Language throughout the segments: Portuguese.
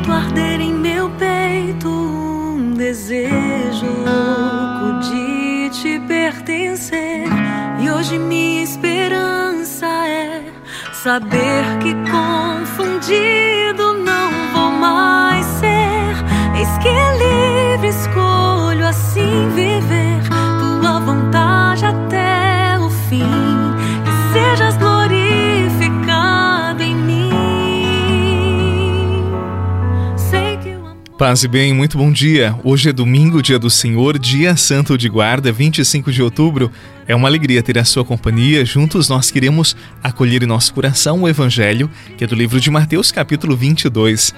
Sinto arder em meu peito um desejo louco de te pertencer. E hoje minha esperança é saber que confundido não vou mais Paz e bem, muito bom dia. Hoje é domingo, dia do Senhor, dia santo de guarda, 25 de outubro. É uma alegria ter a sua companhia. Juntos nós queremos acolher em nosso coração o evangelho, que é do livro de Mateus, capítulo 22.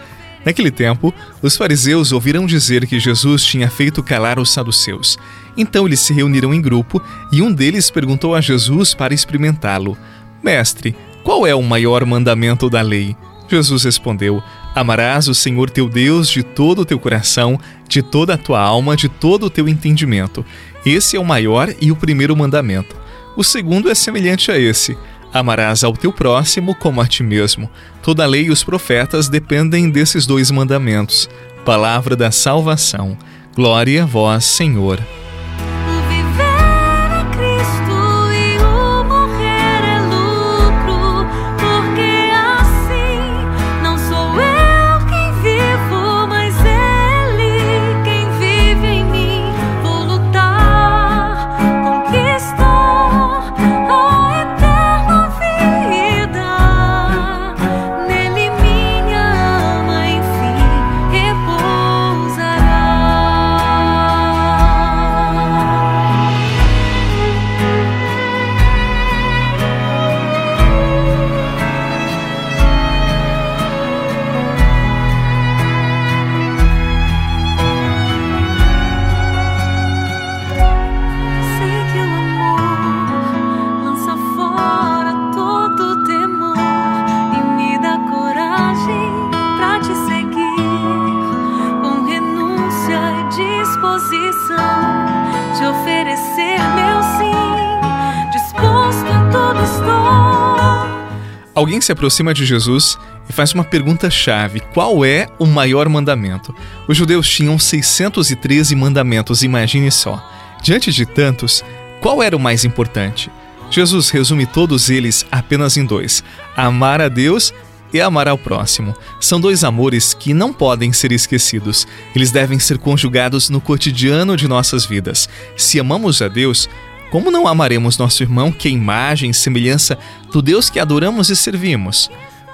Naquele tempo, os fariseus ouviram dizer que Jesus tinha feito calar os saduceus. Então eles se reuniram em grupo e um deles perguntou a Jesus para experimentá-lo: Mestre, qual é o maior mandamento da lei? Jesus respondeu: Amarás o Senhor teu Deus de todo o teu coração, de toda a tua alma, de todo o teu entendimento. Esse é o maior e o primeiro mandamento. O segundo é semelhante a esse: Amarás ao teu próximo como a ti mesmo. Toda a lei e os profetas dependem desses dois mandamentos. Palavra da salvação. Glória a vós, Senhor. Disposição de oferecer meu sim, disposto em tudo estou. Alguém se aproxima de Jesus e faz uma pergunta chave: qual é o maior mandamento? Os judeus tinham 613 mandamentos, imagine só. Diante de tantos, qual era o mais importante? Jesus resume todos eles apenas em dois: amar a Deus e amar ao próximo. São dois amores que não podem ser esquecidos. Eles devem ser conjugados no cotidiano de nossas vidas. Se amamos a Deus, como não amaremos nosso irmão que é imagem e semelhança do Deus que adoramos e servimos?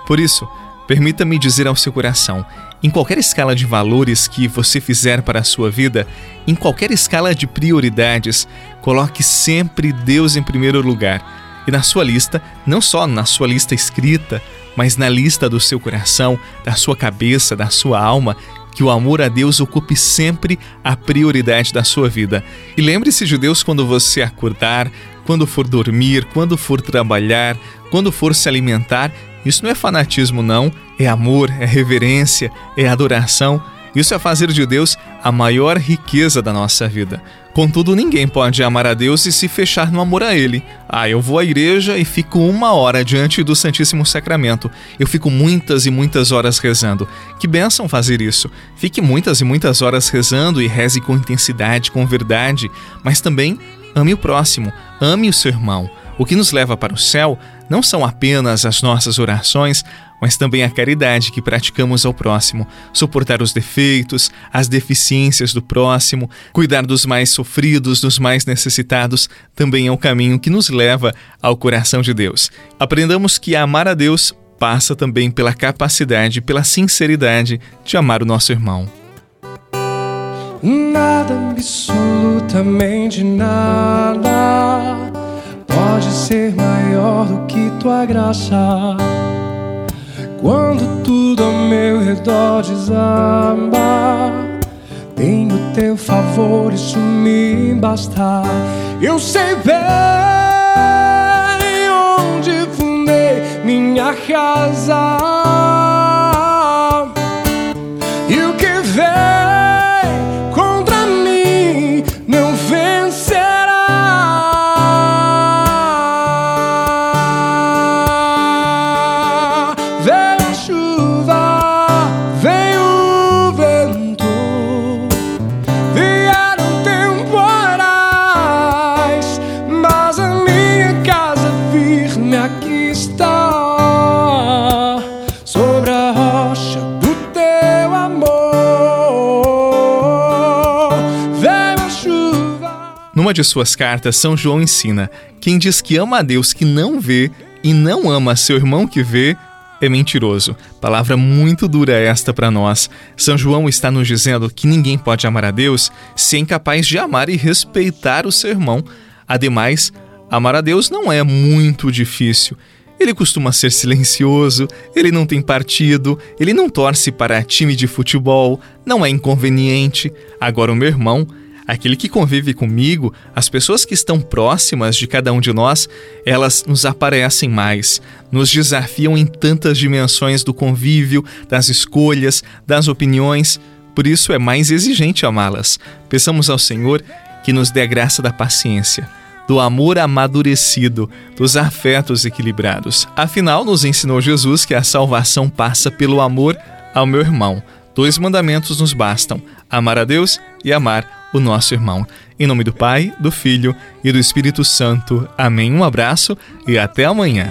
Por isso, permita-me dizer ao seu coração: em qualquer escala de valores que você fizer para a sua vida, em qualquer escala de prioridades, coloque sempre Deus em primeiro lugar. E na sua lista, não só na sua lista escrita, mas na lista do seu coração, da sua cabeça, da sua alma, que o amor a Deus ocupe sempre a prioridade da sua vida. E lembre-se de Deus quando você acordar, quando for dormir, quando for trabalhar, quando for se alimentar. Isso não é fanatismo, não. É amor, é reverência, é adoração. Isso é fazer de Deus a maior riqueza da nossa vida. Contudo, ninguém pode amar a Deus e se fechar no amor a Ele. Ah, eu vou à igreja e fico uma hora diante do Santíssimo Sacramento. Eu fico muitas e muitas horas rezando. Que bênção fazer isso. Fique muitas e muitas horas rezando e reze com intensidade, com verdade, mas também ame o próximo, ame o seu irmão. O que nos leva para o céu não são apenas as nossas orações, mas também a caridade que praticamos ao próximo, suportar os defeitos, as deficiências do próximo, cuidar dos mais sofridos, dos mais necessitados, também é o caminho que nos leva ao coração de Deus. Aprendamos que amar a Deus passa também pela capacidade, pela sinceridade de amar o nosso irmão. Nada, absolutamente nada ser maior do que tua graça. Quando tudo ao meu redor desaba, tenho teu favor, isso me basta. Eu sei bem onde fundei minha casa. Numa de suas cartas, São João ensina: quem diz que ama a Deus que não vê e não ama seu irmão que vê, é mentiroso. Palavra muito dura esta para nós. São João está nos dizendo que ninguém pode amar a Deus se é incapaz de amar e respeitar o seu irmão. Ademais, amar a Deus não é muito difícil. Ele costuma ser silencioso, ele não tem partido, ele não torce para time de futebol, não é inconveniente. Agora, o meu irmão aquele que convive comigo, as pessoas que estão próximas de cada um de nós, elas nos aparecem mais, nos desafiam em tantas dimensões do convívio, das escolhas, das opiniões. Por isso é mais exigente amá-las. Peçamos ao Senhor que nos dê a graça da paciência do amor amadurecido, dos afetos equilibrados. Afinal, nos ensinou Jesus que a salvação passa pelo amor ao meu irmão. Dois mandamentos nos bastam: amar a Deus e amar o nosso irmão. Em nome do Pai, do Filho e do Espírito Santo. Amém. Um abraço e até amanhã.